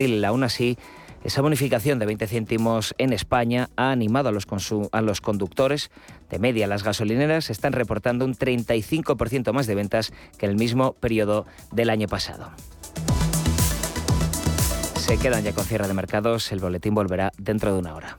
Aún así, esa bonificación de 20 céntimos en España ha animado a los, a los conductores. De media, las gasolineras están reportando un 35% más de ventas que el mismo periodo del año pasado. Se quedan ya con cierre de mercados. El boletín volverá dentro de una hora.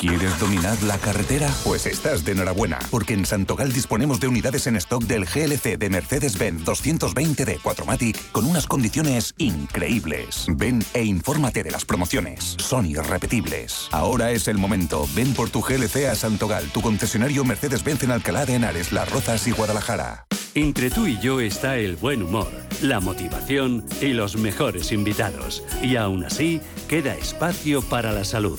¿Quieres dominar la carretera? Pues estás de enhorabuena, porque en Santogal disponemos de unidades en stock del GLC de Mercedes-Benz 220D 4MATIC con unas condiciones increíbles. Ven e infórmate de las promociones. Son irrepetibles. Ahora es el momento. Ven por tu GLC a Santogal, tu concesionario Mercedes-Benz en Alcalá de Henares, Las Rozas y Guadalajara. Entre tú y yo está el buen humor, la motivación y los mejores invitados. Y aún así, queda espacio para la salud.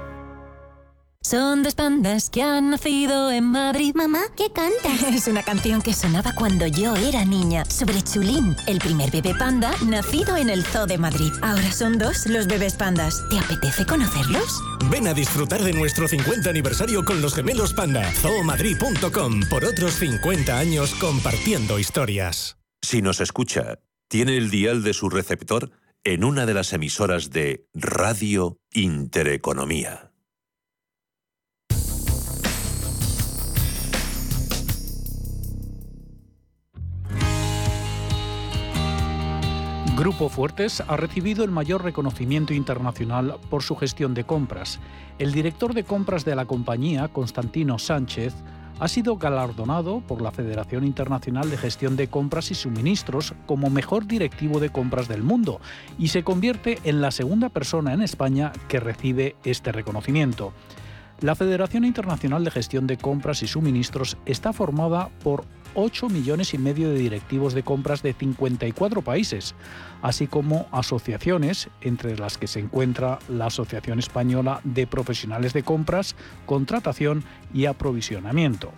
Son dos pandas que han nacido en Madrid. Mamá, ¿qué cantas? Es una canción que sonaba cuando yo era niña, sobre Chulín, el primer bebé panda nacido en el Zoo de Madrid. Ahora son dos los bebés pandas. ¿Te apetece conocerlos? Ven a disfrutar de nuestro 50 aniversario con los gemelos panda. zoomadrid.com por otros 50 años compartiendo historias. Si nos escucha, tiene el dial de su receptor en una de las emisoras de Radio Intereconomía. Grupo Fuertes ha recibido el mayor reconocimiento internacional por su gestión de compras. El director de compras de la compañía, Constantino Sánchez, ha sido galardonado por la Federación Internacional de Gestión de Compras y Suministros como mejor directivo de compras del mundo y se convierte en la segunda persona en España que recibe este reconocimiento. La Federación Internacional de Gestión de Compras y Suministros está formada por 8 millones y medio de directivos de compras de 54 países, así como asociaciones, entre las que se encuentra la Asociación Española de Profesionales de Compras, Contratación y Aprovisionamiento.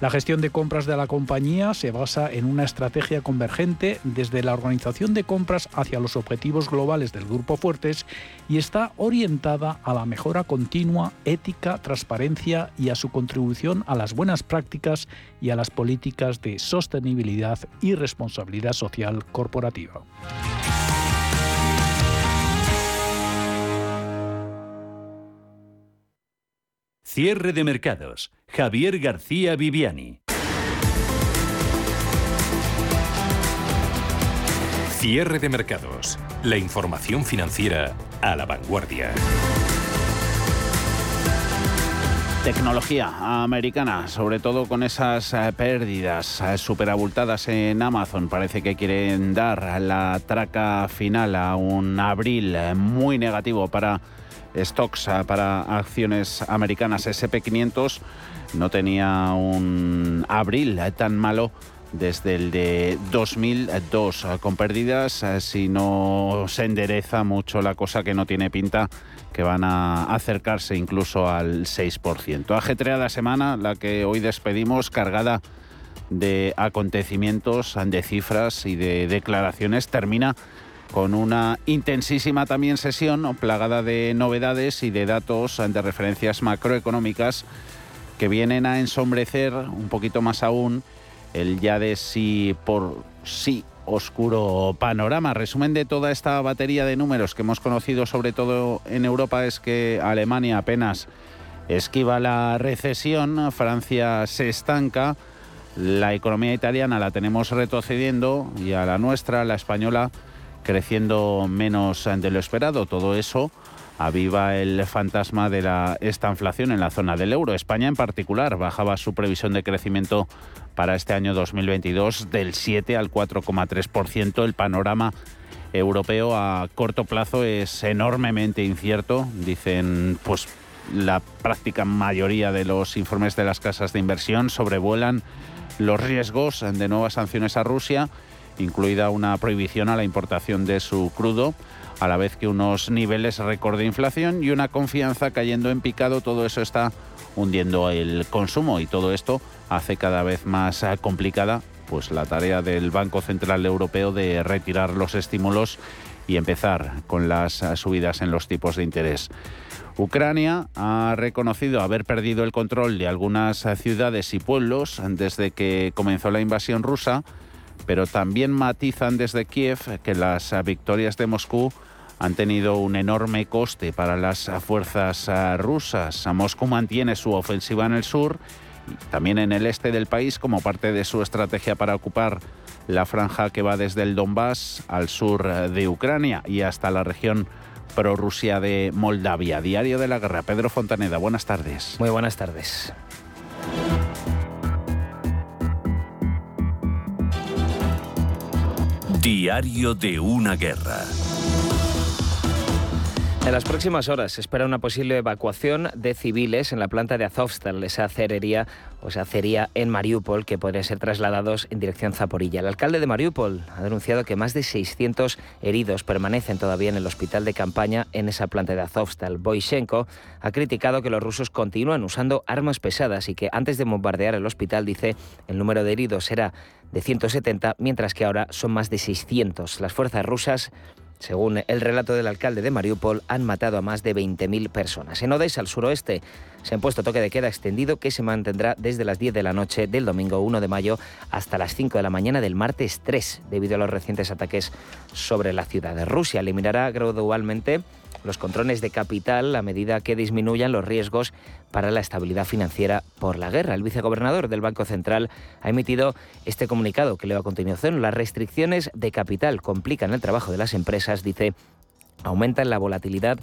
La gestión de compras de la compañía se basa en una estrategia convergente desde la organización de compras hacia los objetivos globales del Grupo Fuertes y está orientada a la mejora continua, ética, transparencia y a su contribución a las buenas prácticas y a las políticas de sostenibilidad y responsabilidad social corporativa. Cierre de mercados. Javier García Viviani. Cierre de mercados. La información financiera a la vanguardia. Tecnología americana, sobre todo con esas eh, pérdidas eh, superabultadas en Amazon. Parece que quieren dar la traca final a un abril eh, muy negativo para stocks para acciones americanas SP500 no tenía un abril eh, tan malo desde el de 2002, ah, con pérdidas, ah, si no se endereza mucho la cosa que no tiene pinta, que van a acercarse incluso al 6%. Ajetreada semana, la que hoy despedimos, cargada de acontecimientos, de cifras y de declaraciones, termina con una intensísima también sesión plagada de novedades y de datos de referencias macroeconómicas que vienen a ensombrecer un poquito más aún el ya de si por sí oscuro panorama. Resumen de toda esta batería de números que hemos conocido sobre todo en Europa es que Alemania apenas esquiva la recesión, Francia se estanca, la economía italiana la tenemos retrocediendo y a la nuestra, la española, creciendo menos de lo esperado. Todo eso aviva el fantasma de la estanflación en la zona del euro. España en particular bajaba su previsión de crecimiento para este año 2022 del 7 al 4,3%. El panorama europeo a corto plazo es enormemente incierto, dicen pues la práctica mayoría de los informes de las casas de inversión sobrevuelan los riesgos de nuevas sanciones a Rusia, incluida una prohibición a la importación de su crudo, a la vez que unos niveles récord de inflación y una confianza cayendo en picado. Todo eso está hundiendo el consumo y todo esto hace cada vez más complicada pues la tarea del Banco Central Europeo de retirar los estímulos y empezar con las subidas en los tipos de interés. Ucrania ha reconocido haber perdido el control de algunas ciudades y pueblos desde que comenzó la invasión rusa, pero también matizan desde Kiev que las victorias de Moscú han tenido un enorme coste para las fuerzas eh, rusas. Moscú mantiene su ofensiva en el sur, también en el este del país, como parte de su estrategia para ocupar la franja que va desde el Donbass al sur eh, de Ucrania y hasta la región prorrusia de Moldavia. Diario de la Guerra. Pedro Fontaneda, buenas tardes. Muy buenas tardes. Diario de una guerra. En las próximas horas se espera una posible evacuación de civiles en la planta de Azovstal, esa acerería o esa acería en Mariupol, que podrían ser trasladados en dirección Zaporilla. El alcalde de Mariupol ha denunciado que más de 600 heridos permanecen todavía en el hospital de campaña en esa planta de Azovstal. Boishenko ha criticado que los rusos continúan usando armas pesadas y que antes de bombardear el hospital, dice, el número de heridos era de 170, mientras que ahora son más de 600. Las fuerzas rusas según el relato del alcalde de Mariupol, han matado a más de 20.000 personas. En Odessa, al suroeste, se ha puesto toque de queda extendido que se mantendrá desde las 10 de la noche del domingo 1 de mayo hasta las 5 de la mañana del martes 3, debido a los recientes ataques sobre la ciudad. de Rusia eliminará gradualmente los controles de capital a medida que disminuyan los riesgos para la estabilidad financiera por la guerra. El vicegobernador del Banco Central ha emitido este comunicado que leo a continuación. Las restricciones de capital complican el trabajo de las empresas, dice, aumentan la volatilidad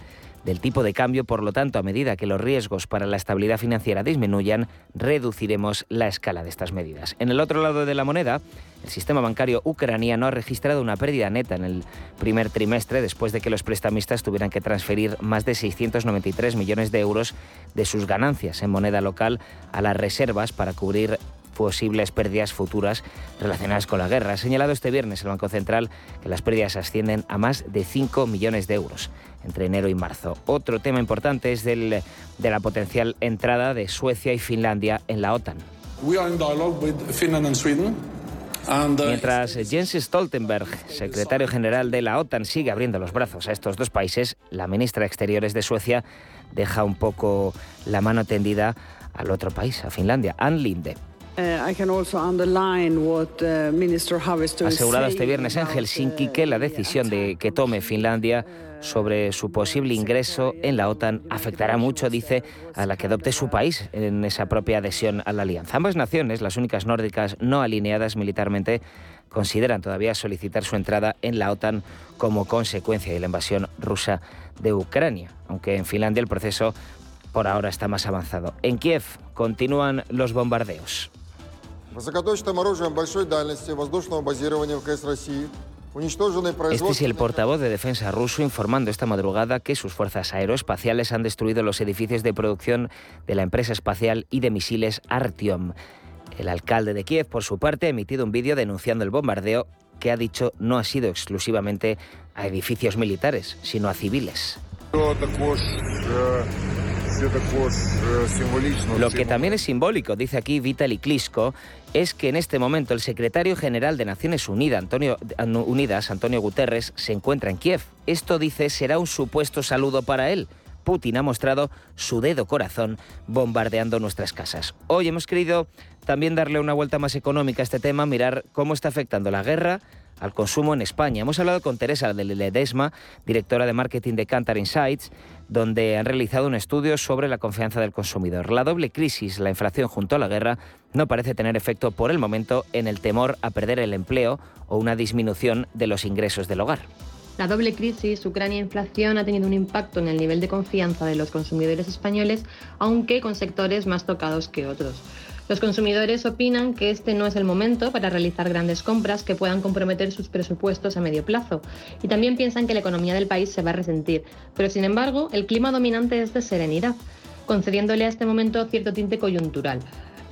del tipo de cambio, por lo tanto, a medida que los riesgos para la estabilidad financiera disminuyan, reduciremos la escala de estas medidas. En el otro lado de la moneda, el sistema bancario ucraniano ha registrado una pérdida neta en el primer trimestre después de que los prestamistas tuvieran que transferir más de 693 millones de euros de sus ganancias en moneda local a las reservas para cubrir posibles pérdidas futuras relacionadas con la guerra. Ha señalado este viernes el Banco Central que las pérdidas ascienden a más de 5 millones de euros entre enero y marzo. Otro tema importante es del, de la potencial entrada de Suecia y Finlandia en la OTAN. Uh, Mientras Jens Stoltenberg, secretario general de la OTAN, sigue abriendo los brazos a estos dos países, la ministra de Exteriores de Suecia deja un poco la mano tendida al otro país, a Finlandia, Ann Linde. Uh, ha asegurado este viernes en Helsinki que la decisión de que tome Finlandia sobre su posible ingreso en la OTAN afectará mucho, dice, a la que adopte su país en esa propia adhesión a la alianza. Ambas naciones, las únicas nórdicas no alineadas militarmente, consideran todavía solicitar su entrada en la OTAN como consecuencia de la invasión rusa de Ucrania, aunque en Finlandia el proceso por ahora está más avanzado. En Kiev continúan los bombardeos. Este es el portavoz de defensa ruso informando esta madrugada que sus fuerzas aeroespaciales han destruido los edificios de producción de la empresa espacial y de misiles Artyom. El alcalde de Kiev, por su parte, ha emitido un vídeo denunciando el bombardeo que ha dicho no ha sido exclusivamente a edificios militares, sino a civiles. Lo que también es simbólico, dice aquí Vitaly Klitschko, es que en este momento el secretario general de Naciones Unidas, Antonio, Guterres, se encuentra en Kiev. Esto, dice, será un supuesto saludo para él. Putin ha mostrado su dedo corazón bombardeando nuestras casas. Hoy hemos querido también darle una vuelta más económica a este tema, mirar cómo está afectando la guerra al consumo en España. Hemos hablado con Teresa de Ledesma, directora de marketing de Cantar Insights, donde han realizado un estudio sobre la confianza del consumidor. La doble crisis, la inflación junto a la guerra, no parece tener efecto por el momento en el temor a perder el empleo o una disminución de los ingresos del hogar. La doble crisis, Ucrania e ha tenido un impacto en el nivel de confianza de los consumidores españoles, aunque con sectores más tocados que otros. Los consumidores opinan que este no es el momento para realizar grandes compras que puedan comprometer sus presupuestos a medio plazo y también piensan que la economía del país se va a resentir. Pero sin embargo, el clima dominante es de serenidad, concediéndole a este momento cierto tinte coyuntural.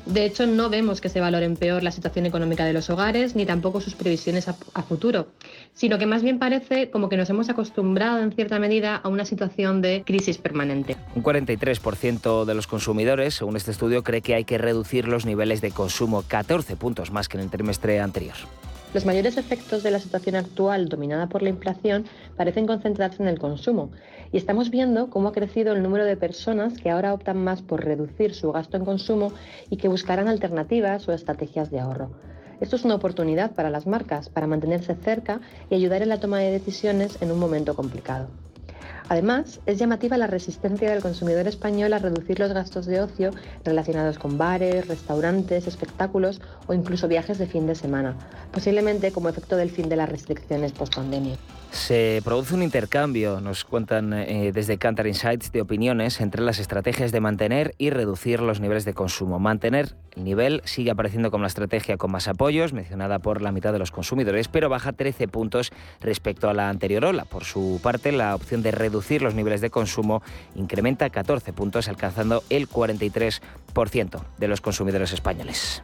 De hecho, no vemos que se valoren peor la situación económica de los hogares ni tampoco sus previsiones a, futuro, sino que más bien parece como que nos hemos acostumbrado en cierta medida a una situación de crisis permanente. Un 43% de los consumidores, según este estudio, cree que hay que reducir los niveles de consumo 14 puntos más que en el trimestre anterior. Los mayores efectos de la situación actual dominada por la inflación parecen concentrarse en el consumo y estamos viendo cómo ha crecido el número de personas que ahora optan más por reducir su gasto en consumo y que buscarán alternativas o estrategias de ahorro. Esto es una oportunidad para las marcas para mantenerse cerca y ayudar en la toma de decisiones en un momento complicado. Además, es llamativa la resistencia del consumidor español a reducir los gastos de ocio relacionados con bares, restaurantes, espectáculos o incluso viajes de fin de semana, posiblemente como efecto del fin de las restricciones post-pandemia. Se produce un intercambio, nos cuentan eh, desde Cantar Insights, de opiniones entre las estrategias de mantener y reducir los niveles de consumo. Mantener el nivel sigue apareciendo como la estrategia con más apoyos, mencionada por la mitad de los consumidores, pero baja 13 puntos respecto a la anterior ola. Por su parte, la opción de reducir los niveles de consumo incrementa 14 puntos, alcanzando el 43% de los consumidores españoles.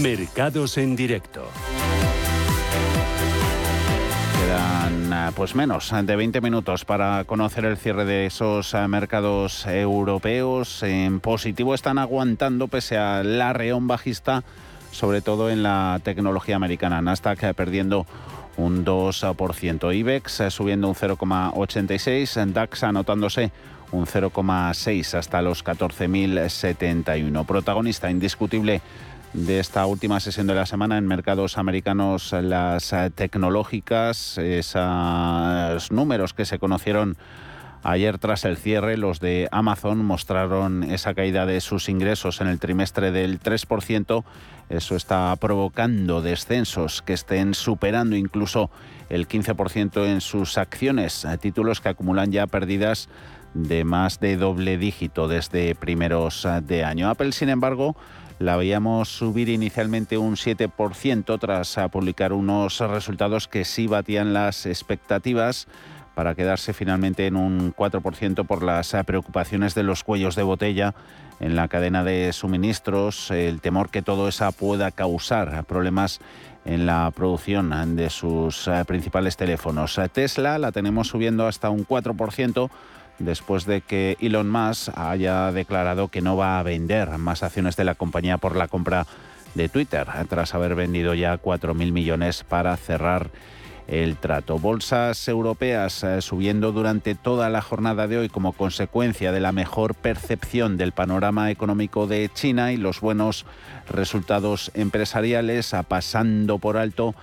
Mercados en directo. Quedan eh, pues menos de 20 minutos para conocer el cierre de esos eh, mercados europeos. En positivo están aguantando pese a la reón bajista, sobre todo en la tecnología americana. Nasdaq eh, perdiendo un 2%, IBEX subiendo un 0,86, DAX anotándose un 0,6 hasta los 14.071. Protagonista indiscutible de esta última sesión de la semana en mercados americanos, las eh, tecnológicas, esos números que se conocieron ayer tras el cierre, los de Amazon mostraron esa caída de sus ingresos en el trimestre del 3%. Eso está provocando descensos que estén superando incluso el 15% en sus acciones, títulos que acumulan ya pérdidas de más de doble dígito desde primeros de año. Apple, sin embargo, la veíamos subir inicialmente un 7% tras publicar unos resultados que sí batían las expectativas para quedarse finalmente en un 4% por las preocupaciones de los cuellos de botella en la cadena de suministros, el temor que todo eso pueda causar problemas en la producción de sus principales teléfonos. Tesla la tenemos subiendo hasta un 4% después de que Elon Musk haya declarado que no va a vender más acciones de la compañía por la compra de Twitter, tras haber vendido ya 4.000 millones para cerrar el trato. Bolsas europeas eh, subiendo durante toda la jornada de hoy como consecuencia de la mejor percepción del panorama económico de China y los buenos resultados empresariales, pasando por alto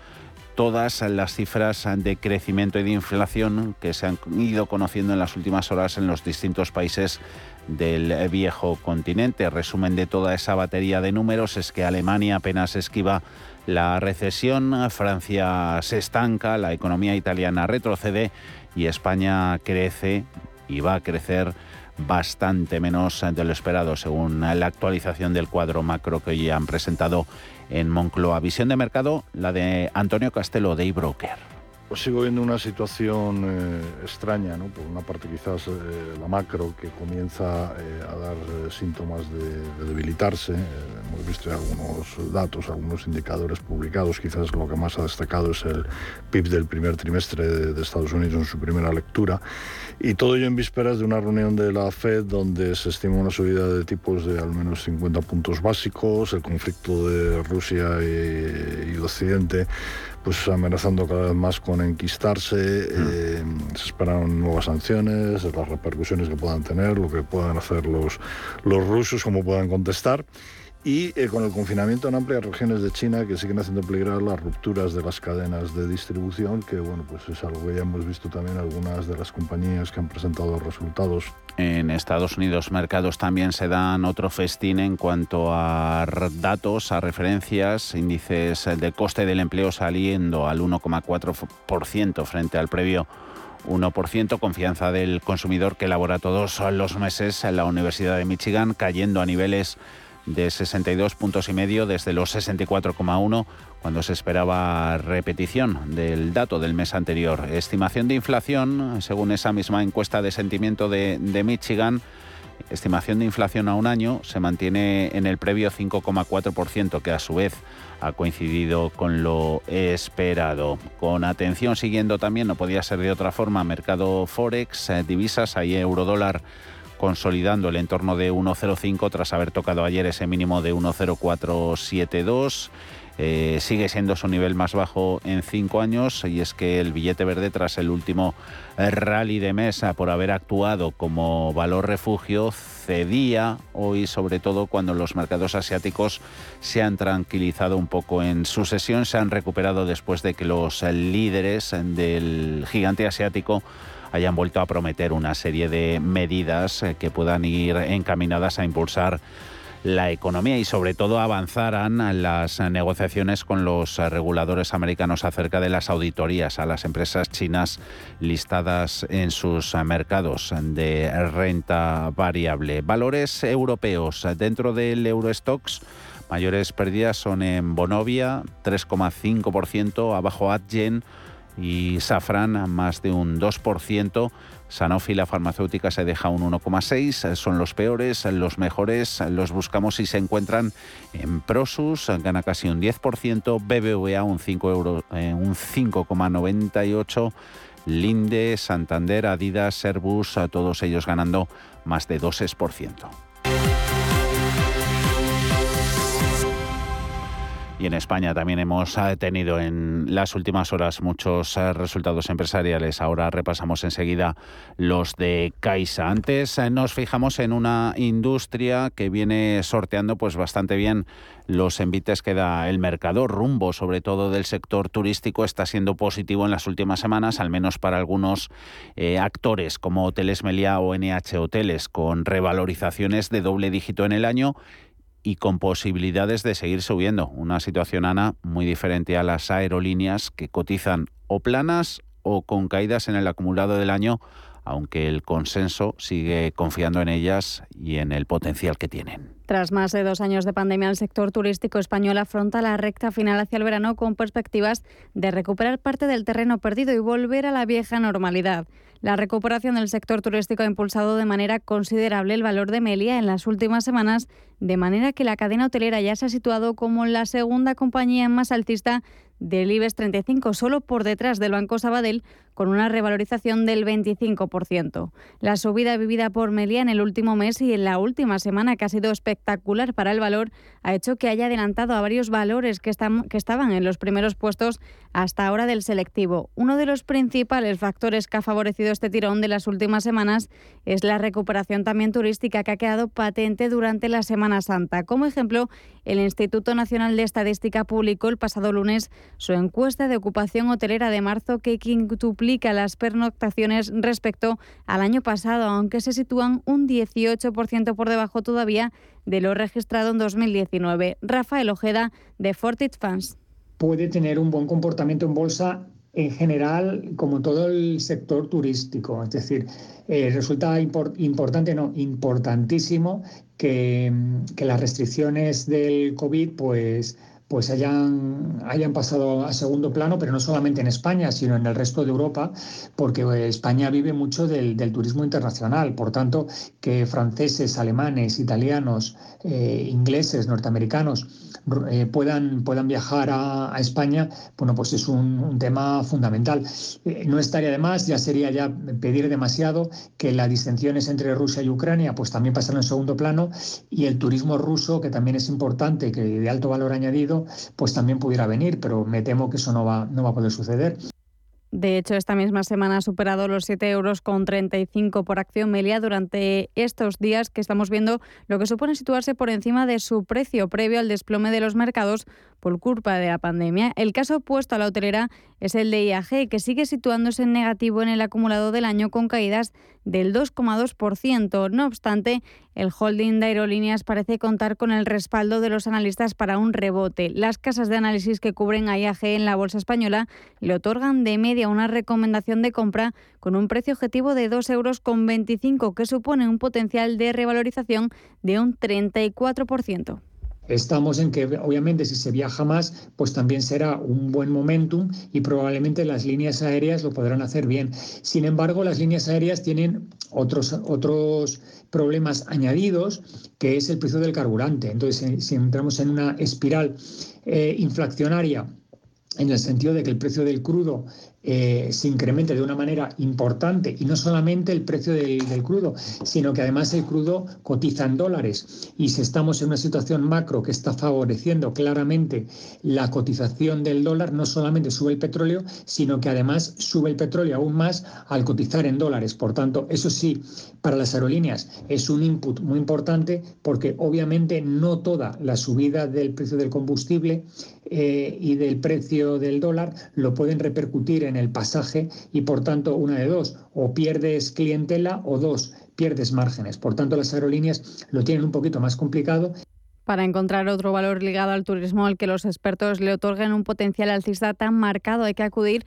todas las cifras de crecimiento y de inflación que se han ido conociendo en las últimas horas en los distintos países del viejo continente. Resumen de toda esa batería de números es que Alemania apenas esquiva la recesión, Francia se estanca, la economía italiana retrocede y España crece y va a crecer bastante menos de lo esperado, según la actualización del cuadro macro que hoy han presentado en Moncloa. Visión de mercado, la de Antonio Castelo de eBroker. Pues sigo viendo una situación eh, extraña, ¿no? por una parte quizás eh, la macro que comienza eh, a dar síntomas de, debilitarse. hemos visto algunos datos, algunos indicadores publicados, quizás lo que más ha destacado es el PIB del primer trimestre de, Estados Unidos en su primera lectura. Y todo ello en vísperas de una reunión de la Fed donde se estima una subida de tipos de al menos 50 puntos básicos, el conflicto de Rusia y, y Occidente pues amenazando cada vez más con enquistarse. Mm. Eh, se esperan nuevas sanciones, las repercusiones que puedan tener, lo que puedan hacer los, los rusos, cómo puedan contestar y eh, con el confinamiento en amplias regiones de China que siguen haciendo peligrar las rupturas de las cadenas de distribución, que bueno, pues es algo que ya hemos visto también algunas de las compañías que han presentado resultados. En Estados Unidos mercados también se dan otro festín en cuanto a datos, a referencias, índices de coste del empleo saliendo al 1,4% frente al previo 1%, confianza del consumidor que elabora todos los meses en la Universidad de Michigan, cayendo a niveles de 62 puntos y medio desde los 64,1 cuando se esperaba repetición del dato del mes anterior. Estimación de inflación, según esa misma encuesta de sentimiento de, Michigan, estimación de inflación a un año se mantiene en el previo 5,4%, que a su vez ha coincidido con lo esperado. Con atención siguiendo también, no podía ser de otra forma, mercado Forex, eh, divisas, ahí euro dólar consolidando el entorno de 1,05 tras haber tocado ayer ese mínimo de 1,0472. Eh, sigue siendo su nivel más bajo en cinco años y es que el billete verde tras el último rally de mesa por haber actuado como valor refugio cedía hoy sobre todo cuando los mercados asiáticos se han tranquilizado un poco en su sesión, se han recuperado después de que los líderes del gigante asiático hayan vuelto a prometer una serie de medidas eh, que puedan ir encaminadas a impulsar la economía y sobre todo avanzaran las negociaciones con los reguladores americanos acerca de las auditorías a las empresas chinas listadas en sus mercados de renta variable. Valores europeos dentro del Eurostox. Mayores pérdidas son en Bonovia, 3,5%, abajo Adyen, y Safran más de un 2%. Sanofi, la farmacéutica, se deja un 1,6%. Son los peores, los mejores los buscamos y se encuentran en Prosus, gana casi un 10%, BBVA un 5 euros, eh, un 5,98%. Linde, Santander, Adidas, Airbus, todos ellos ganando más de 2%. En España también hemos eh, tenido en las últimas horas muchos eh, resultados empresariales. Ahora repasamos enseguida los de Caixa. Antes eh, nos fijamos en una industria que viene sorteando pues bastante bien los envites que da el mercado. Rumbo, sobre todo del sector turístico, está siendo positivo en las últimas semanas, al menos para algunos actores como Hoteles Meliá o NH Hoteles, con revalorizaciones de doble dígito en el año y con posibilidades de seguir subiendo. Una situación, Ana, muy diferente a las aerolíneas que cotizan o planas o con caídas en el acumulado del año, aunque el consenso sigue confiando en ellas y en el potencial que tienen. Tras más de dos años de pandemia, el sector turístico español afronta la recta final hacia el verano con perspectivas de recuperar parte del terreno perdido y volver a la vieja normalidad. La recuperación del sector turístico ha impulsado de manera considerable el valor de Melia en las últimas semanas, de manera que la cadena hotelera ya se ha situado como la segunda compañía más altista del IBEX 35, solo por detrás del Banco Sabadell, con una revalorización del 25%. La subida vivida por Melia en el último mes y en la última semana, que ha sido espectacular para el valor, ha hecho que haya adelantado a varios valores que, están, que estaban en los primeros puestos hasta ahora del selectivo. Uno de los principales factores que ha favorecido este tirón de las últimas semanas es la recuperación también turística que ha quedado patente durante la Semana Santa. Como ejemplo, el Instituto Nacional de Estadística publicó el pasado lunes su encuesta de ocupación hotelera de marzo que quintuplica las pernoctaciones respecto al año pasado, aunque se sitúan un 18% por debajo todavía de lo registrado en 2019. Rafael Ojeda, de Fortit Fans. Puede tener un buen comportamiento en bolsa en general, como todo el sector turístico. Es decir, eh, resulta importante, no, importantísimo que, que, las restricciones del COVID, pues pues hayan, hayan pasado a segundo plano, pero no solamente en España, sino en el resto de Europa, porque eh, España vive mucho del, turismo internacional. Por tanto, que franceses, alemanes, italianos, eh, ingleses, norteamericanos eh, puedan, puedan viajar a, España, bueno, pues es un, tema fundamental. no estaría de más, ya sería ya pedir demasiado que las disensiones entre Rusia y Ucrania pues también pasaran en segundo plano y el turismo ruso, que también es importante, que de alto valor añadido, pues también pudiera venir, pero me temo que eso no va, no va a poder suceder. De hecho, esta misma semana ha superado los 7 euros con 35 por acción Melia durante estos días que estamos viendo, lo que supone situarse por encima de su precio previo al desplome de los mercados por culpa de la pandemia. El caso opuesto a la hotelera es el de IAG, que sigue situándose en negativo en el acumulado del año con caídas del 2,2%. No obstante, el holding de aerolíneas parece contar con el respaldo de los analistas para un rebote. Las casas de análisis que cubren a IAG en la bolsa española le otorgan de media una recomendación de compra con un precio objetivo de 2,25 euros, que supone un potencial de revalorización de un 34%. Estamos en que obviamente si se viaja más, pues también será un buen momentum y probablemente las líneas aéreas lo podrán hacer bien. Sin embargo, las líneas aéreas tienen otros, otros problemas añadidos, que es el precio del carburante. Entonces, si entramos en una espiral eh, inflacionaria, en el sentido de que el precio del crudo eh, se incremente de una manera importante y no solamente el precio del, crudo, sino que además el crudo cotiza en dólares y si estamos en una situación macro que está favoreciendo claramente la cotización del dólar, no solamente sube el petróleo, sino que además sube el petróleo aún más al cotizar en dólares. Por tanto, eso sí, para las aerolíneas es un input muy importante porque obviamente no toda la subida del precio del combustible eh, y del precio del dólar lo pueden repercutir en el pasaje y por tanto una de dos, o pierdes clientela o dos, pierdes márgenes. Por tanto las aerolíneas lo tienen un poquito más complicado. Para encontrar otro valor ligado al turismo al que los expertos le otorguen un potencial alcista tan marcado hay que acudir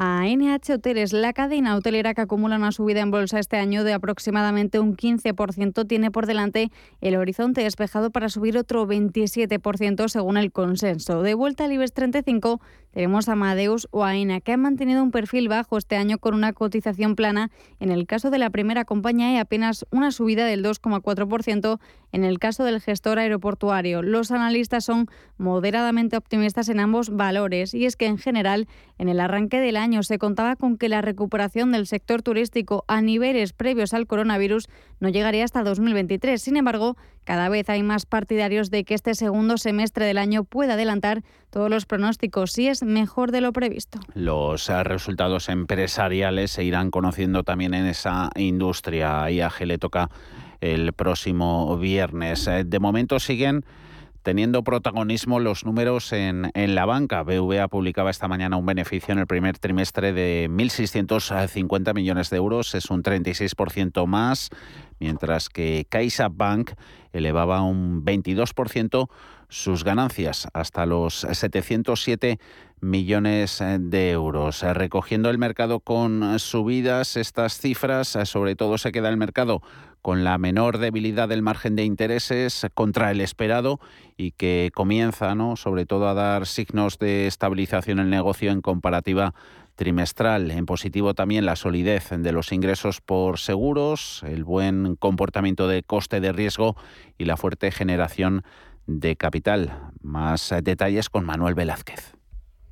a NH Hoteles. La cadena hotelera que acumula una subida en bolsa este año de aproximadamente un 15% tiene por delante el horizonte despejado para subir otro 27% según el consenso. De vuelta al IBEX 35 tenemos a Amadeus o AENA, que han mantenido un perfil bajo este año con una cotización plana. En el caso de la primera compañía hay apenas una subida del 2,4% en el caso del gestor aeroportuario. Los analistas son moderadamente optimistas en ambos valores y es que en general en el arranque del año se contaba con que la recuperación del sector turístico a niveles previos al coronavirus no llegaría hasta 2023. Sin embargo, cada vez hay más partidarios de que este segundo semestre del año pueda adelantar todos los pronósticos si es mejor de lo previsto. Los eh, resultados empresariales se irán conociendo también en esa industria. A IAG toca el próximo viernes. Eh, de momento siguen teniendo protagonismo los números en, en, la banca. BVA publicaba esta mañana un beneficio en el primer trimestre de 1.650 millones de euros, es un 36% más, mientras que CaixaBank elevaba un 22% sus ganancias hasta los 707 millones de euros. Recogiendo el mercado con subidas, estas cifras, sobre todo se queda el mercado con la menor debilidad del margen de intereses contra el esperado y que comienza, ¿no? sobre todo, a dar signos de estabilización en el negocio en comparativa trimestral. En positivo también la solidez de los ingresos por seguros, el buen comportamiento de coste de riesgo y la fuerte generación de capital. Más detalles con Manuel Velázquez.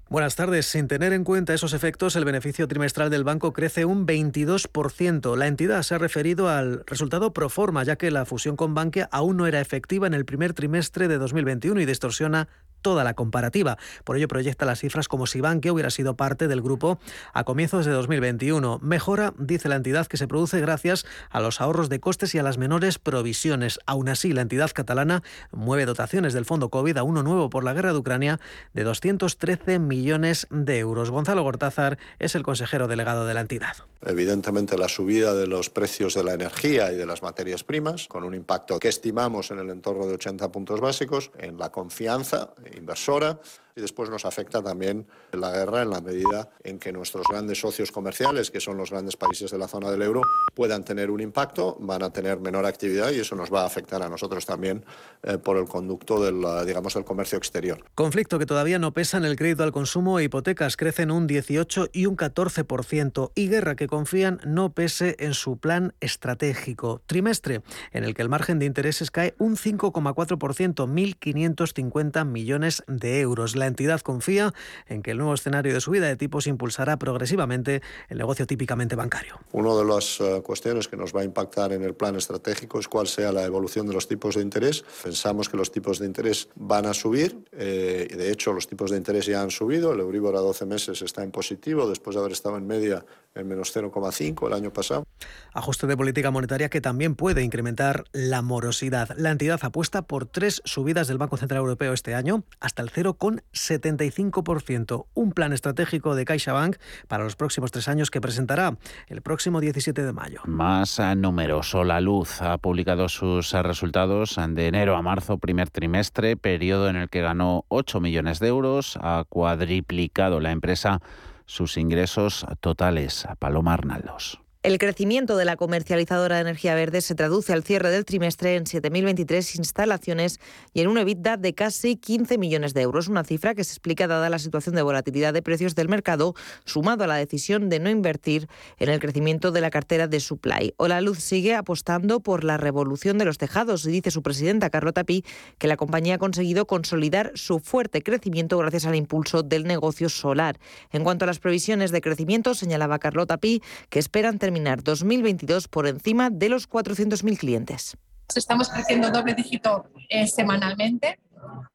Buenas tardes. Sin tener en cuenta esos efectos, el beneficio trimestral del banco crece un 22%. La entidad se ha referido al resultado pro forma, ya que la fusión con Bankia aún no era efectiva en el primer trimestre de 2021 y distorsiona toda la comparativa. Por ello proyecta las cifras como si Bankia hubiera sido parte del grupo a comienzos de 2021. Mejora, dice la entidad, que se produce gracias a los ahorros de costes y a las menores provisiones. Aún así, la entidad catalana mueve dotaciones del fondo COVID a uno nuevo por la guerra de Ucrania de 213 millones de euros. Gonzalo Gortázar es el consejero delegado de la entidad. Evidentemente, la subida de los precios de la energía y de las materias primas, con un impacto que estimamos en el entorno de 80 puntos básicos en la confianza inversora y después nos afecta también la guerra en la medida en que nuestros grandes socios comerciales, que son los grandes países de la zona del euro, puedan tener un impacto, van a tener menor actividad y eso nos va a afectar a nosotros también eh, por el conducto del, digamos, del comercio exterior. Conflicto que todavía no pesa en el crédito al consumo e hipotecas crecen un 18 y un 14% y guerra que confían no pese en su plan estratégico. Trimestre en el que el margen de intereses cae un 5,4%, 1.550 millones de euros. Entidad confía en que el nuevo escenario de subida de tipos impulsará progresivamente el negocio típicamente bancario. Una de las eh, cuestiones que nos va a impactar en el plan estratégico es cuál sea la evolución de los tipos de interés. Pensamos que los tipos de interés van a subir eh, y de hecho los tipos de interés ya han subido. El Euribor a 12 meses está en positivo después de haber estado en media en menos 0,5 el año pasado. Ajuste de política monetaria que también puede incrementar la morosidad. La entidad apuesta por tres subidas del Banco Central Europeo este año hasta el 0,75%. Un plan estratégico de CaixaBank para los próximos tres años que presentará el próximo 17 de mayo. Más numeroso. La luz ha publicado sus resultados de enero a marzo, primer trimestre, periodo en el que ganó 8 millones de euros. Ha cuadriplicado la empresa sus ingresos totales. Paloma Arnaldos. El crecimiento de la comercializadora de energía verde se traduce al cierre del trimestre en 7.023 instalaciones y en un EBITDA de casi 15 millones de euros, una cifra que se explica dada la situación de volatilidad de precios del mercado, sumado a la decisión de no invertir en el crecimiento de la cartera de supply. O la luz sigue apostando por la revolución de los tejados y dice su presidenta Carlota Pi que la compañía ha conseguido consolidar su fuerte crecimiento gracias al impulso del negocio solar. En cuanto a las previsiones de crecimiento, señalaba Carlota Pi que esperan terminar 2022 por encima de los 400.000 clientes. Estamos creciendo doble dígito eh, semanalmente.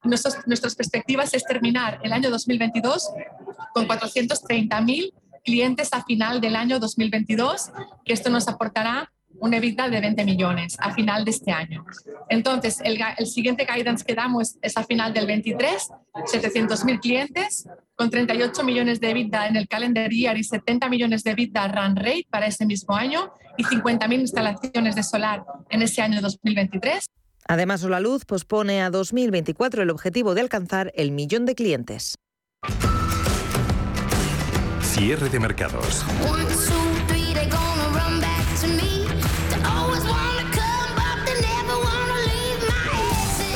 nuestras perspectivas es terminar el año 2022 con 430.000 clientes a final del año 2022, que esto nos aportará un EBITDA de 20 millones a final de este año. Entonces, el, el siguiente guidance que damos es a final del 23, 700.000 clientes, con 38 millones de EBITDA en el calendar year y 70 millones de EBITDA run rate para ese mismo año y 50.000 instalaciones de solar en ese año 2023. Además, Luz pospone a 2024 el objetivo de alcanzar el millón de clientes. Cierre de mercados.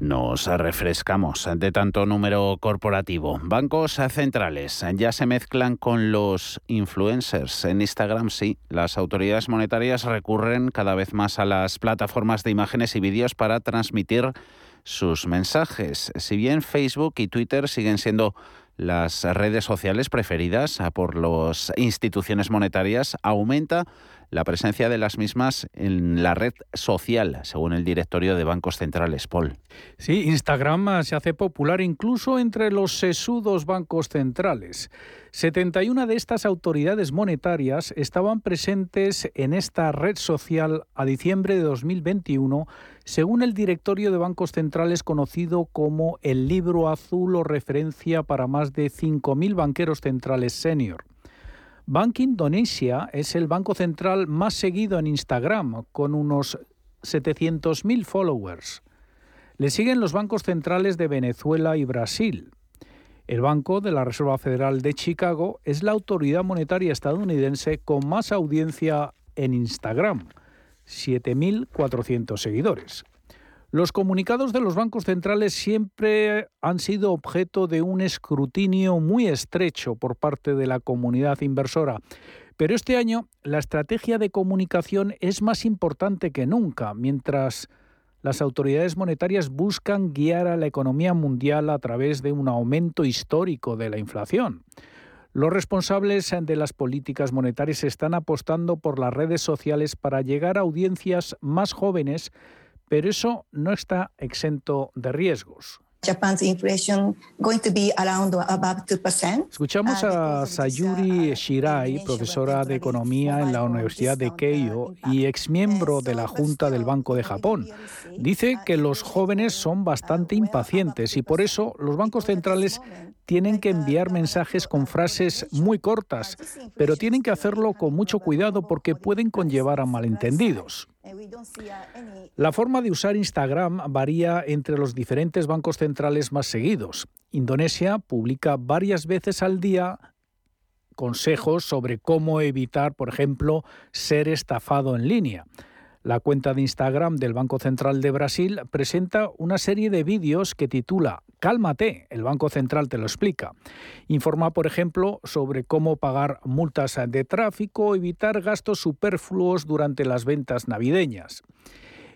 Nos refrescamos de tanto número corporativo. Bancos centrales ya se mezclan con los influencers. En Instagram sí, las autoridades monetarias recurren cada vez más a las plataformas de imágenes y vídeos para transmitir sus mensajes. Si bien Facebook y Twitter siguen siendo las redes sociales preferidas por las instituciones monetarias, aumenta la presencia de las mismas en la red social, según el directorio de bancos centrales, Paul. Sí, Instagram se hace popular incluso entre los sesudos bancos centrales. 71 de estas autoridades monetarias estaban presentes en esta red social a diciembre de 2021, según el directorio de bancos centrales conocido como el Libro Azul o referencia para más de 5.000 banqueros centrales senior. Bank Indonesia es el banco central más seguido en Instagram, con unos 700.000 followers. Le siguen los bancos centrales de Venezuela y Brasil. El Banco de la Reserva Federal de Chicago es la autoridad monetaria estadounidense con más audiencia en Instagram, 7.400 seguidores. Los comunicados de los bancos centrales siempre han sido objeto de un escrutinio muy estrecho por parte de la comunidad inversora. Pero este año la estrategia de comunicación es más importante que nunca, mientras las autoridades monetarias buscan guiar a la economía mundial a través de un aumento histórico de la inflación. Los responsables de las políticas monetarias están apostando por las redes sociales para llegar a audiencias más jóvenes, pero eso no está exento de riesgos. Escuchamos a Sayuri Shirai, profesora de economía en la Universidad de Keio y exmiembro de la Junta del Banco de Japón. Dice que los jóvenes son bastante impacientes y por eso los bancos centrales tienen que enviar mensajes con frases muy cortas, pero tienen que hacerlo con mucho cuidado porque pueden conllevar a malentendidos. La forma de usar Instagram varía entre los diferentes bancos centrales más seguidos. Indonesia publica varias veces al día consejos sobre cómo evitar, por ejemplo, ser estafado en línea. La cuenta de Instagram del Banco Central de Brasil presenta una serie de vídeos que titula Cálmate, el Banco Central te lo explica. Informa, por ejemplo, sobre cómo pagar multas de tráfico o evitar gastos superfluos durante las ventas navideñas.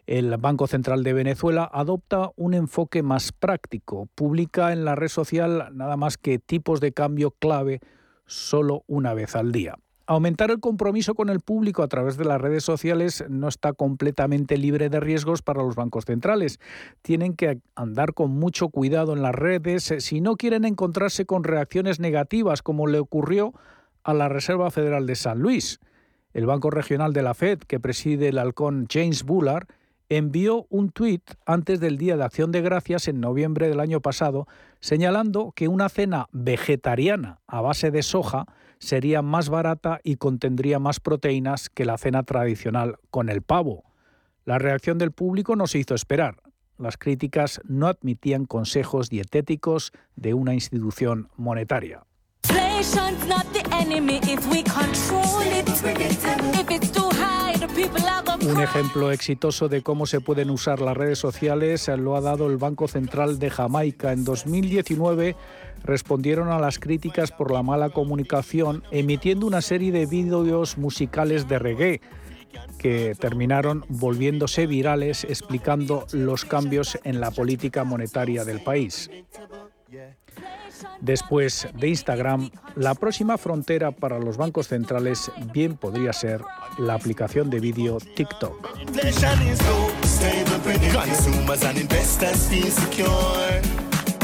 El Banco Central de Venezuela adopta un enfoque más práctico. Publica en la red social nada más que tipos de cambio clave solo una vez al día. Aumentar el compromiso con el público a través de las redes sociales no está completamente libre de riesgos para los bancos centrales. Tienen que andar con mucho cuidado en las redes eh, si no quieren encontrarse con reacciones negativas como le ocurrió a la Reserva Federal de San Luis. El Banco Regional de la Fed, que preside el halcón James Bullard, envió un tuit antes del Día de Acción de Gracias en noviembre del año pasado, señalando que una cena vegetariana a base de soja sería más barata y contendría más proteínas que la cena tradicional con el pavo. La reacción del público no se hizo esperar. Las críticas no admitían consejos dietéticos de una institución monetaria. Un ejemplo exitoso de cómo se pueden usar las redes sociales lo ha dado el Banco Central de Jamaica. En 2019 respondieron a las críticas por la mala comunicación emitiendo una serie de vídeos musicales de reggae que terminaron volviéndose virales explicando los cambios en la política monetaria del país. Después de Instagram, la próxima frontera para los bancos centrales bien podría ser la aplicación de vídeo TikTok.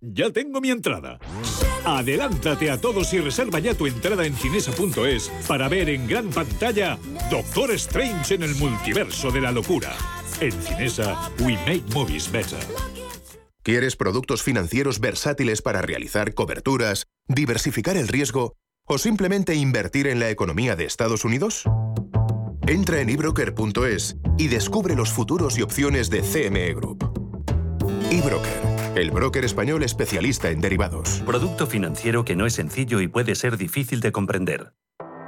ya tengo mi entrada. Adelántate a todos y reserva ya tu entrada en cinesa.es para ver en gran pantalla Doctor Strange en el multiverso de la locura. En Cinesa, we make movies better. ¿Quieres productos financieros versátiles para realizar coberturas, diversificar el riesgo o simplemente invertir en la economía de Estados Unidos? Entra en ebroker.es y descubre los futuros y opciones de CME Group. eBroker, el broker español especialista en derivados. Producto financiero que no es sencillo y puede ser difícil de comprender.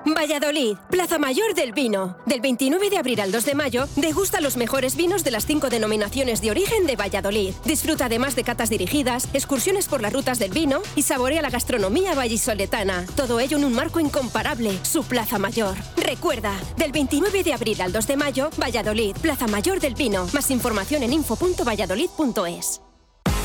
Valladolid, Plaza Mayor del Vino. Del 29 de abril al 2 de mayo, degusta los mejores vinos de las cinco denominaciones de origen de Valladolid. Disfruta además de catas dirigidas, excursiones por las rutas del vino y saborea la gastronomía vallisoletana. Todo ello en un marco incomparable, su Plaza Mayor. Recuerda, del 29 de abril al 2 de mayo, Valladolid, Plaza Mayor del Vino. Más información en info.valladolid.es.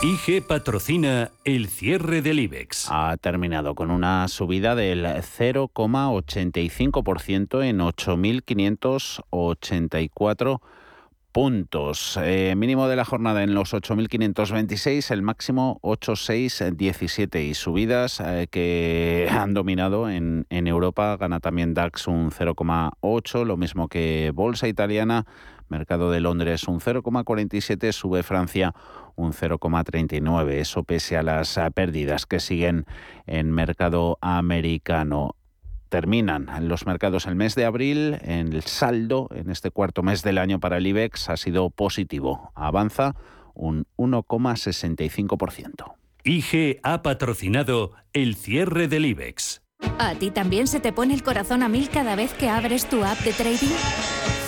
IG patrocina el cierre del IBEX. Ha terminado con una subida del 0,85% en 8.584 puntos. Eh, mínimo de la jornada en los 8.526, el máximo 8.617 y subidas eh, que han dominado en, en Europa. Gana también DAX un 0,8, lo mismo que Bolsa Italiana. Mercado de Londres un 0,47, sube Francia un 0,39. Eso pese a las eh, pérdidas que siguen en mercado americano terminan los mercados el mes de abril. En el saldo, en este cuarto mes del año para el IBEX, ha sido positivo. Avanza un 1,65%. IG ha patrocinado el cierre del IBEX. ¿A ti también se te pone el corazón a mil cada vez que abres tu app de trading?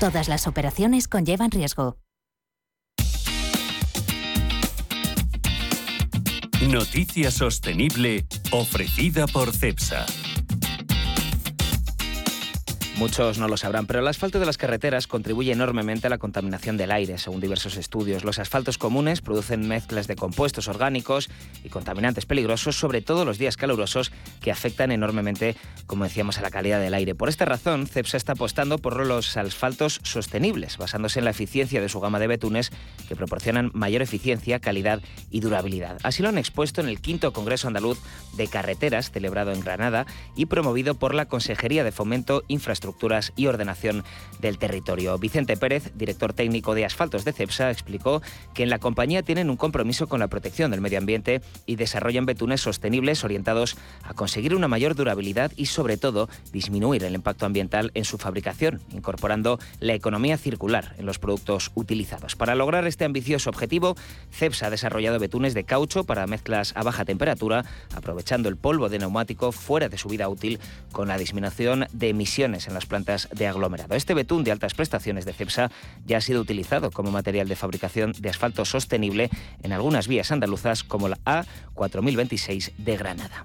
Todas las operaciones conllevan riesgo. Noticia sostenible ofrecida por CEPSA. Muchos no lo sabrán, pero el asfalto de las carreteras contribuye enormemente a la contaminación del aire, según diversos estudios. Los asfaltos comunes producen mezclas de compuestos orgánicos y contaminantes peligrosos, sobre todo los días calurosos, que afectan enormemente, como decíamos, a la calidad del aire. Por esta razón, CEPSA está apostando por los asfaltos sostenibles, basándose en la eficiencia de su gama de betunes, que proporcionan mayor eficiencia, calidad y durabilidad. Así lo han expuesto en el quinto Congreso Andaluz de Carreteras, celebrado en Granada y promovido por la Consejería de Fomento Infraestructura Estructuras y Ordenación del Territorio. Vicente Pérez, director técnico de Asfaltos de CEPSA, explicó que en la compañía tienen un compromiso con la protección del medio ambiente y desarrollan betunes sostenibles orientados a conseguir una mayor durabilidad y, sobre todo, disminuir el impacto ambiental en su fabricación, incorporando la economía circular en los productos utilizados. Para lograr este ambicioso objetivo, CEPSA ha desarrollado betunes de caucho para mezclas a baja temperatura, aprovechando el polvo de neumático fuera de su vida útil con la disminución de emisiones en las plantas de aglomerado. Este betún de altas prestaciones de CEPSA ya ha sido utilizado como material de fabricación de asfalto sostenible en algunas vías andaluzas como la A4026 de Granada.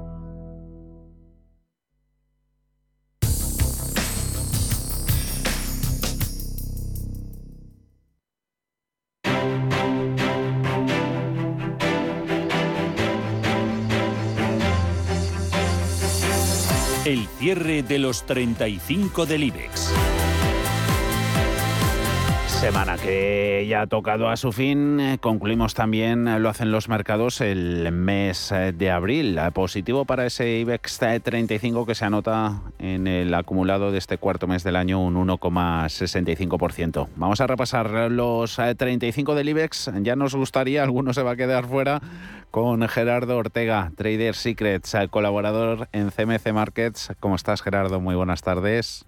Cierre de los 35 del IBEX. Semana que ya ha tocado a su fin. Eh, concluimos también, eh, lo hacen los mercados, el mes eh, de abril. Positivo para ese IBEX 35 que se anota en el acumulado de este cuarto mes del año un 1,65%. Vamos a repasar los 35 del IBEX. Ya nos gustaría, alguno se va a quedar fuera, con Gerardo Ortega, Trader Secrets, colaborador en CMC Markets. ¿Cómo estás, Gerardo? Muy buenas tardes.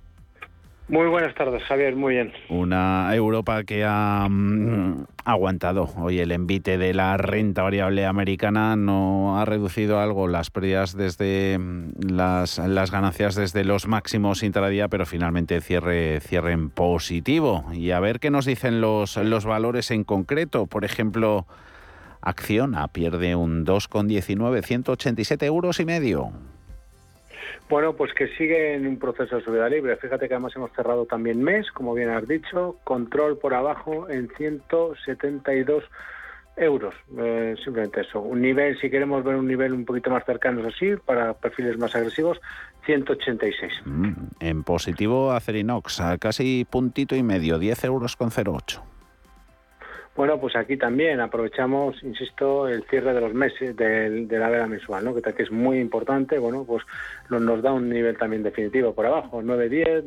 Muy buenas tardes, Javier, muy bien. Una Europa que ha mm, aguantado. Hoy el envite de la renta variable americana no ha reducido algo las pérdidas desde mm, las, las ganancias desde los máximos intradía, pero finalmente cierre, cierre en positivo. Y a ver qué nos dicen los, los valores en concreto. Por ejemplo, Acciona pierde un 2,19, 187 euros y medio. Bueno, pues que sigue en un proceso de subida libre. Fíjate que además hemos cerrado también mes, como bien has dicho, control por abajo en 172 euros. Eh, simplemente eso. Un nivel, si queremos ver un nivel un poquito más cercano, así, para perfiles más agresivos, 186. Mm, en positivo, Acerinox, a casi puntito y medio, 10 euros con 08. Bueno, pues aquí también aprovechamos, insisto, el cierre de los meses de, la vela mensual, ¿no? que, es muy importante. Bueno, pues nos da un nivel también definitivo por abajo, 9.10,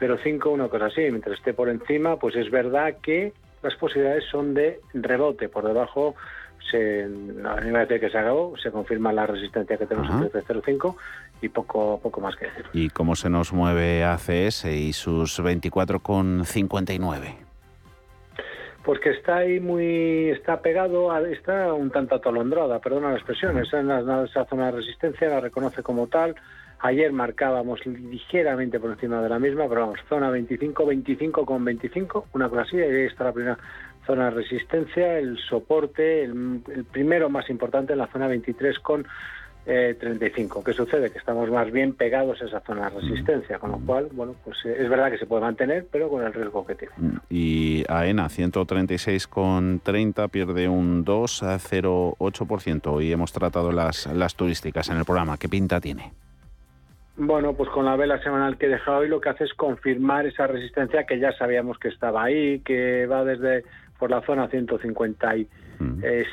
9.05, una cosa así. Mientras esté por encima, pues es verdad que las posibilidades son de rebote. Por debajo, se, la vez que se acabó, se confirma la resistencia que tenemos en 13.05 y poco, poco más que decir. ¿Y cómo se nos mueve ACS y sus 24,59? Pues que está ahí muy, está pegado, está un tanto atolondrada, perdona la expresión, esa, esa zona de resistencia la reconoce como tal. Ayer marcábamos ligeramente por encima de la misma, pero vamos, zona 25, 25 con 25, una cosa así, ahí está la primera zona de resistencia, el soporte, el, el primero más importante en la zona 23 con 35. Eh, ¿Qué sucede? Que estamos más bien pegados a esa zona de resistencia, con lo cual, bueno, pues eh, es verdad que se puede mantener, pero con el riesgo que tiene. Mm, y AENA, 136,30, pierde un 2,08%. Y hemos tratado las, las turísticas en el programa. ¿Qué pinta tiene? Bueno, pues con la vela semanal que he dejado hoy lo que hace es confirmar esa resistencia que ya sabíamos que estaba ahí, que va desde por la zona 156 eh,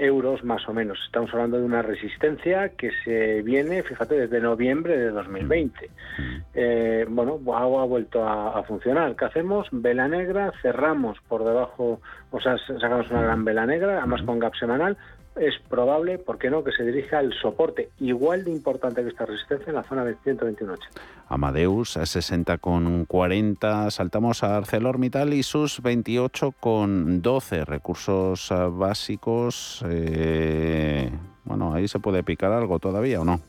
euros más o menos. Estamos hablando de una resistencia que se viene, fíjate, desde noviembre de 2020. Eh, bueno, algo ha vuelto a, funcionar. ¿Qué hacemos? Vela negra, cerramos por debajo, o sea, sacamos una gran vela negra, además con gap semanal, es probable, ¿por qué no?, que se dirija al soporte igual de importante que esta resistencia en la zona de 121.80. Amadeus a 60,40, saltamos a ArcelorMittal y sus 28,12 recursos eh, básicos. Eh, bueno, ahí se puede picar algo todavía o no.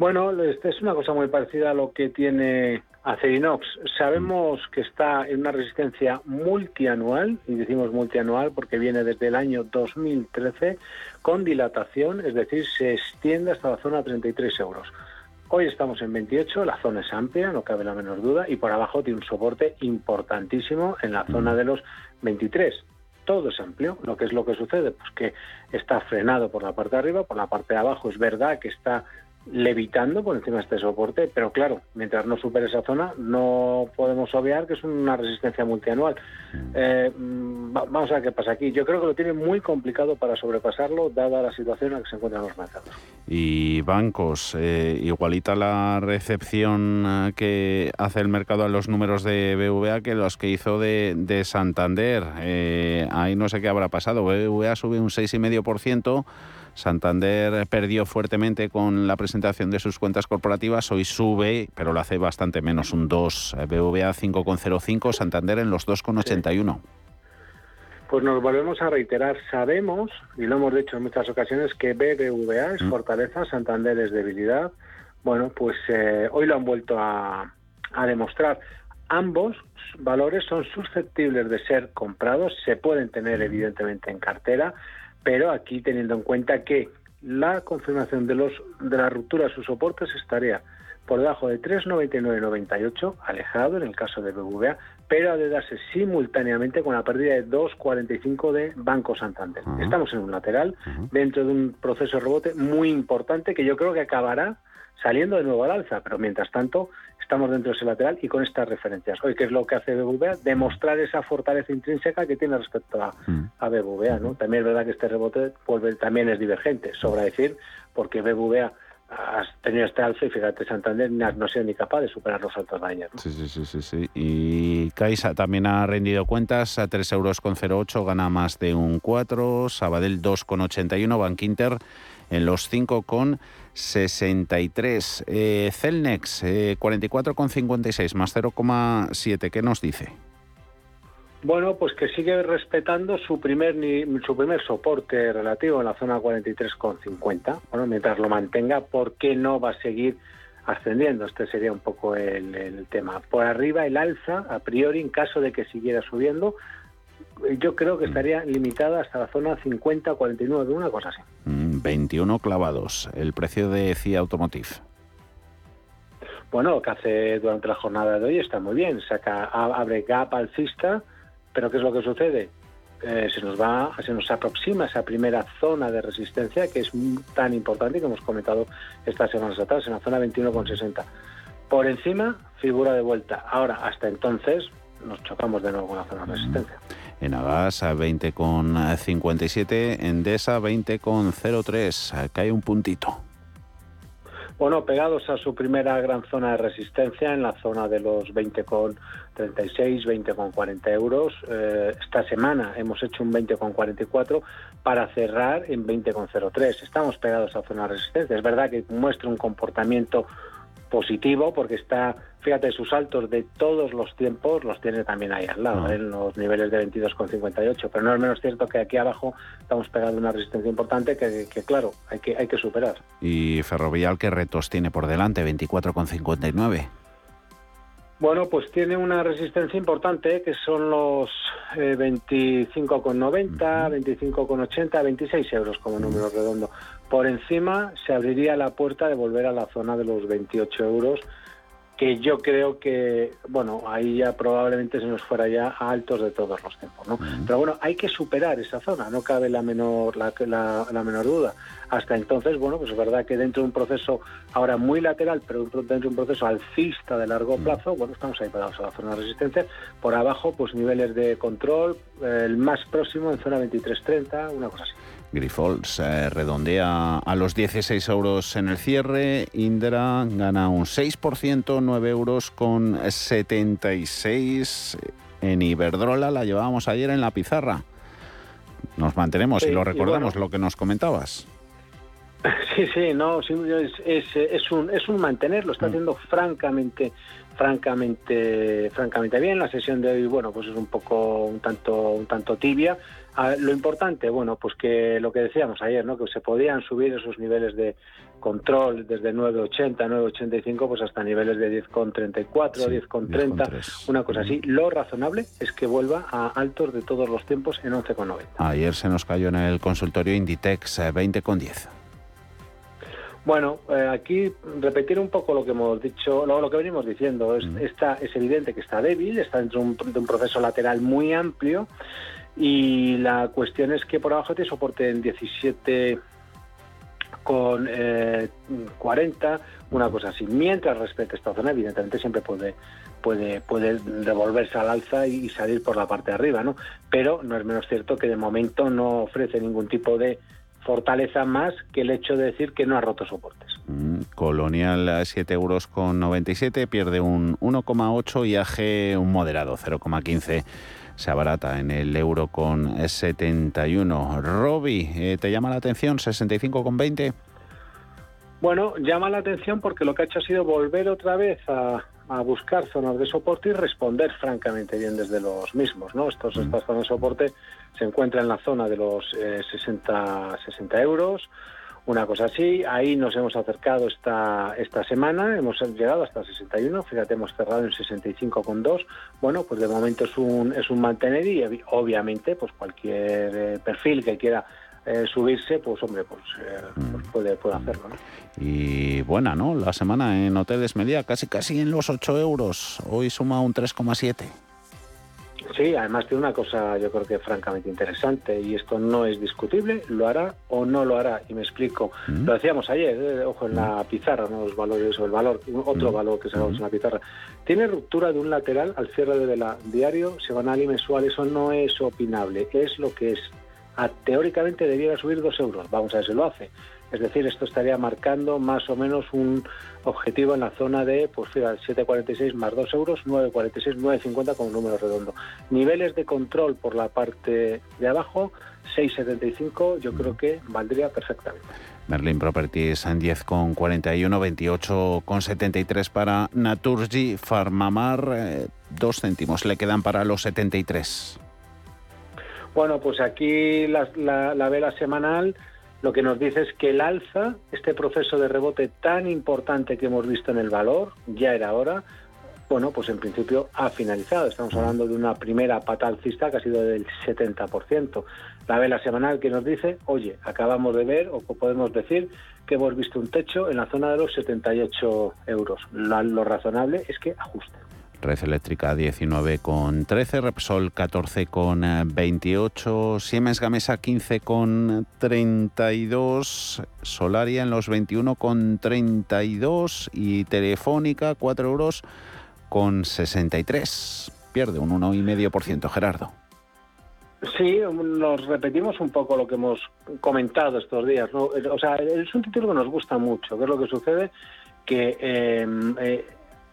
Bueno, es una cosa muy parecida a lo que tiene Acerinox. Sabemos que está en una resistencia multianual, y decimos multianual porque viene desde el año 2013, con dilatación, es decir, se extiende hasta la zona 33 euros. Hoy estamos en 28, la zona es amplia, no cabe la menor duda, y por abajo tiene un soporte importantísimo en la zona de los 23 todo es amplio. Lo que es lo que sucede, pues que está frenado por la parte de arriba, por la parte de abajo es verdad que está levitando por encima de este soporte, pero claro, mientras no supere esa zona, no podemos obviar que es una resistencia multianual. Eh, mm, vamos a ver qué pasa aquí. Yo creo que lo tiene muy complicado para sobrepasarlo, dada la situación en la que se encuentran los mercados. Y bancos, eh, igualita la recepción eh, que hace el mercado a los números de BVA que los que hizo de, de Santander. ahí no sé qué habrá pasado. BVA sube un 6,5%. Santander perdió fuertemente con la presentación de sus cuentas corporativas, hoy sube, pero lo hace bastante menos, un 2, BVA 5,05, Santander en los 2,81. Pues nos volvemos a reiterar, sabemos, y lo hemos dicho en muchas ocasiones, que BBVA es mm. fortaleza, Santander es debilidad. Bueno, pues eh, hoy lo han vuelto a, a demostrar. Ambos valores son susceptibles de ser comprados, se pueden tener mm. evidentemente en cartera, pero aquí teniendo en cuenta que la confirmación de los de la ruptura de sus soportes estaría por debajo de 3,9998, alejado en el caso de BBVA, pero ha de darse simultáneamente con la pérdida de 2,45 de Banco Santander. Estamos en un lateral, dentro de un proceso de rebote muy importante que yo creo que acabará saliendo de nuevo al alza, pero mientras tanto estamos dentro de ese lateral y con estas referencias. Hoy, ¿qué es lo que hace BBVA? Demostrar esa fortaleza intrínseca que tiene respecto a, mm. a BBVA. ¿no? También es verdad que este rebote vuelve, también es divergente, sobra decir, porque BBVA has tenido este alza y fíjate, Santander no ha sido ni capaz de superar los altos de ayer. Sí, sí, sí, sí, sí. Y Caixa también ha rendido cuentas a 3,08 euros, con gana más de un 4, Sabadell 2,81, Bankinter en los 5,63. Eh, Celnex eh, 44,56 más 0,7, ¿qué nos dice? Bueno, pues que sigue respetando su primer su primer soporte relativo en la zona 43,50. Bueno, mientras lo mantenga, ¿por qué no va a seguir ascendiendo? Este sería un poco el, tema. Por arriba el alza, a priori, en caso de que siguiera subiendo, yo creo que estaría limitada hasta la zona 50-49, una cosa así. 21 mm, clavados, el precio de CIA Automotive. Bueno, lo que hace durante la jornada de hoy está muy bien. Saca, abre gap alcista pero ¿qué es lo que sucede? Eh, se nos va, se nos aproxima esa primera zona de resistencia que es tan importante que hemos comentado estas semanas atrás, en la zona 21,60. Por encima, figura de vuelta. Ahora, hasta entonces, nos chocamos de nuevo con la zona de resistencia. En Agas a 20,57, en DESA 20,03, cae un puntito. Bueno, pegados a su primera gran zona de resistencia en la zona de los 20,36, 20,40 euros. Eh, esta semana hemos hecho un 20,44 para cerrar en 20,03. Estamos pegados a zona de resistencia. Es verdad que muestra un comportamiento positivo porque está, fíjate, sus altos de todos los tiempos los tiene también ahí al lado, ah. en los niveles de 22,58. Pero no es menos cierto que aquí abajo estamos pegando una resistencia importante que, claro, hay que, hay que superar. ¿Y Ferrovial qué retos tiene por delante? 24,59. Bueno, pues tiene una resistencia importante que son los 25,90, 25,80, 26 euros como número redondo. Por encima se abriría la puerta de volver a la zona de los 28 euros, que yo creo que, bueno, ahí ya probablemente se nos fuera ya a altos de todos los tiempos, ¿no? Pero bueno, hay que superar esa zona, no cabe la menor, la, la, menor duda. Hasta entonces, bueno, pues es verdad que dentro de un proceso ahora muy lateral, pero dentro de un proceso alcista de largo plazo, bueno, estamos ahí pegados a la zona de resistencia. Por abajo, pues niveles de control, el más próximo en zona 23.30, una cosa así. Grifols redondea a los 16 euros en el cierre. Indra gana un 6%, 9 euros con 76. En Iberdrola la llevábamos ayer en la pizarra. Nos mantenemos y lo recordamos, lo que nos comentabas. Sí, sí, no, es, es, un, es un mantener, lo está mm. haciendo francamente, francamente, francamente bien. La sesión de hoy, bueno, pues es un poco, un tanto, un tanto tibia, lo importante, bueno, pues que lo que decíamos ayer, ¿no? Que se podían subir esos niveles de control desde 9.80, 9.85, pues hasta niveles de 10.34, 10.30, una cosa así. Lo razonable es que vuelva a altos de todos los tiempos en 11.90. Ayer se nos cayó en el consultorio Inditex 20.10. Eh, bueno, eh, aquí repetir un poco lo que hemos dicho, lo, lo que venimos diciendo. Es, está, es evidente que está débil, está dentro de un proceso lateral muy amplio y la cuestión es que por abajo te soporte en 17 con 40, eh, una cosa así. Mientras respete esta zona, evidentemente siempre puede puede puede devolverse al alza y salir por la parte de arriba, ¿no? Pero no es menos cierto que de momento no ofrece ningún tipo de fortaleza más que el hecho de decir que no ha roto soportes. Mm, Colonial a 7 euros con 97 pierde un 1,8 y AG un moderado 0,15 se abarata en el euro con 71. Roby, eh, ¿te llama la atención 65,20? Bueno, llama la atención porque lo que ha hecho ha sido volver otra vez a, buscar zonas de soporte y responder francamente bien desde los mismos. ¿no? Estos, mm. Estas zonas de soporte se encuentran en la zona de los 60, eh, 60 euros una cosa así. Ahí nos hemos acercado esta, esta semana, hemos llegado hasta 61, fíjate, hemos cerrado en 65,2. Bueno, pues de momento es un, es un mantener y obviamente pues cualquier eh, perfil que quiera eh, subirse, pues hombre, pues, eh, pues puede, puede hacerlo. Y buena, ¿no? La semana en Hoteles Media casi casi en los 8 euros, hoy suma un 3,7. Sí, además tiene una cosa yo creo que francamente interesante y esto no es discutible, lo hará o no lo hará y me explico. Mm. Lo decíamos ayer, eh, ojo en la pizarra, ¿no? los valores o el valor, otro Mm. valor que sacamos en la pizarra. Tiene ruptura de un lateral al cierre de vela diario, semanal y mensual, eso no es opinable, es lo que es. A- teóricamente debiera subir dos euros, vamos a ver si lo hace. Es decir, esto estaría marcando más o menos un objetivo en la zona de, pues fíjate, 7,46 más 2 euros, 9,46, 9,50 con un número redondo. Niveles de control por la parte de abajo, 6,75, yo creo que valdría perfectamente. Merlin Properties en 10,41, 28,73 para Naturgy, Farmamar, eh, dos céntimos le quedan para los 73. Bueno, pues aquí la, la- la vela semanal lo que nos dice es que el alza, este proceso de rebote tan importante que hemos visto en el valor, ya era hora, bueno, pues en principio ha finalizado. Estamos hablando de una primera pata alcista que ha sido del 70%. La vela semanal que nos dice, oye, acabamos de ver o podemos decir que hemos visto un techo en la zona de los 78 euros. Lo, lo razonable es que ajuste. Red Eléctrica 19,13, Repsol 14,28, Siemens Gamesa 15,32, Solaria en los 21,32 y Telefónica 4 euros con 63. Pierde un 1,5%, Gerardo. Sí, nos repetimos un poco lo que hemos comentado estos días. O sea, es un título que nos gusta mucho. ¿Qué es lo que sucede? Que eh, eh,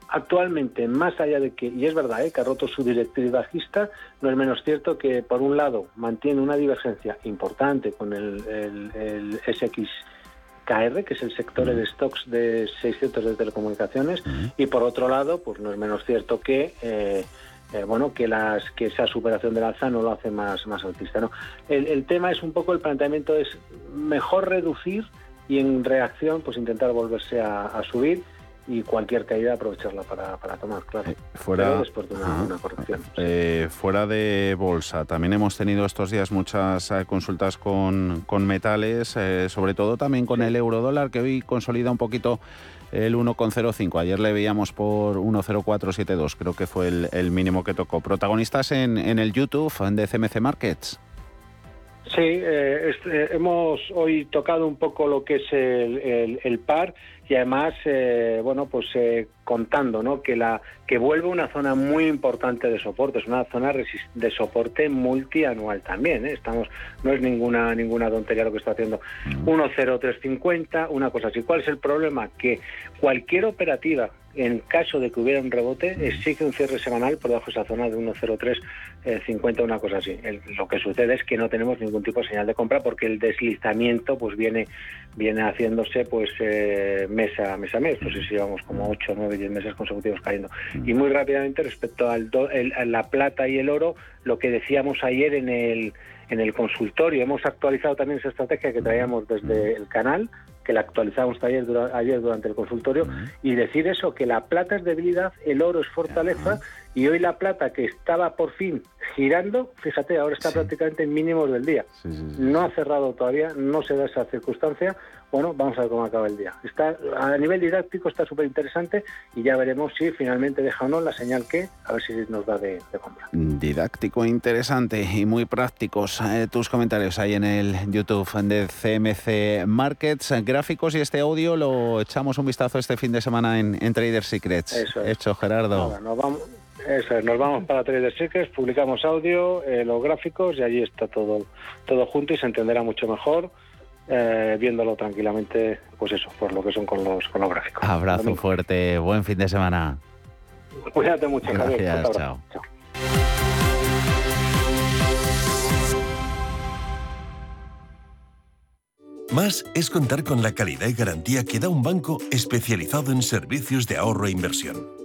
actualmente, más allá de que, y es verdad, eh, que ha roto su directriz bajista, no es menos cierto que, por un lado, mantiene una divergencia importante con el, el, el SXKR, que es el sector de stocks de 600 de telecomunicaciones, y por otro lado, pues no es menos cierto que... Eh, eh, bueno, que las que esa superación del alza no lo hace más, más altista. ¿no? El, el tema es un poco, el planteamiento es mejor reducir y en reacción pues intentar volverse a, a subir y cualquier caída aprovecharla para, para tomar, claro. fuera- Pero después de una, corrección. Eh, fuera de bolsa, también hemos tenido estos días muchas eh, consultas con, con metales, eh, sobre todo también con el euro dólar, que hoy consolida un poquito el 1,05. Ayer le veíamos por 1,0472, creo que fue el, el mínimo que tocó. Protagonistas en, en el YouTube de CMC Markets. Sí, eh, es- eh, hemos hoy tocado un poco lo que es el, el- el par y además, eh, bueno, pues eh, contando, ¿no? Que la que vuelve una zona muy importante de soporte, es una zona de soporte multianual también, ¿eh? Estamos, no es ninguna ninguna tontería lo que está haciendo. 10350, una cosa así. ¿Cuál es el problema? Que cualquier operativa en caso de que hubiera un rebote, exige un cierre semanal por debajo de esa zona de 1.0350, una cosa así. El- lo que sucede es que no tenemos ningún tipo de señal de compra porque el deslizamiento pues viene viene haciéndose pues eh, mes a mes a mes. No sé si llevamos como 8, 9, 10 meses consecutivos cayendo. Y muy rápidamente respecto al do- el- a la plata y el oro, lo que decíamos ayer en el en el consultorio, hemos actualizado también esa estrategia que traíamos desde el canal, que la actualizamos ayer, ayer durante el consultorio, y decir eso, que la plata es debilidad, el oro es fortaleza, y hoy la plata que estaba por fin girando, fíjate, ahora está prácticamente en mínimos del día. No ha cerrado todavía, no se da esa circunstancia. Bueno, vamos a ver cómo acaba el día. Está A nivel didáctico está súper interesante y ya veremos si finalmente deja o no la señal que, a ver si nos da de, de compra. Didáctico, interesante y muy prácticos. Eh, tus comentarios ahí en el YouTube de CMC Markets, gráficos y este audio lo echamos un vistazo este fin de semana en, en Trader Secrets. Eso es. Hecho, Gerardo. Nada, nos vamos, eso es, nos vamos para Trader Secrets, publicamos audio, eh, los gráficos y allí está todo, todo junto y se entenderá mucho mejor eh, viéndolo tranquilamente, pues eso, por lo que son con los, con los gráficos. Abrazo fuerte, buen fin de semana. Cuídate mucho. Gracias, chao. Más es contar con la calidad y garantía que da un banco especializado en servicios de ahorro e inversión.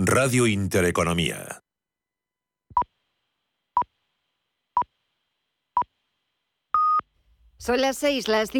Radio Intereconomía. Son las seis, las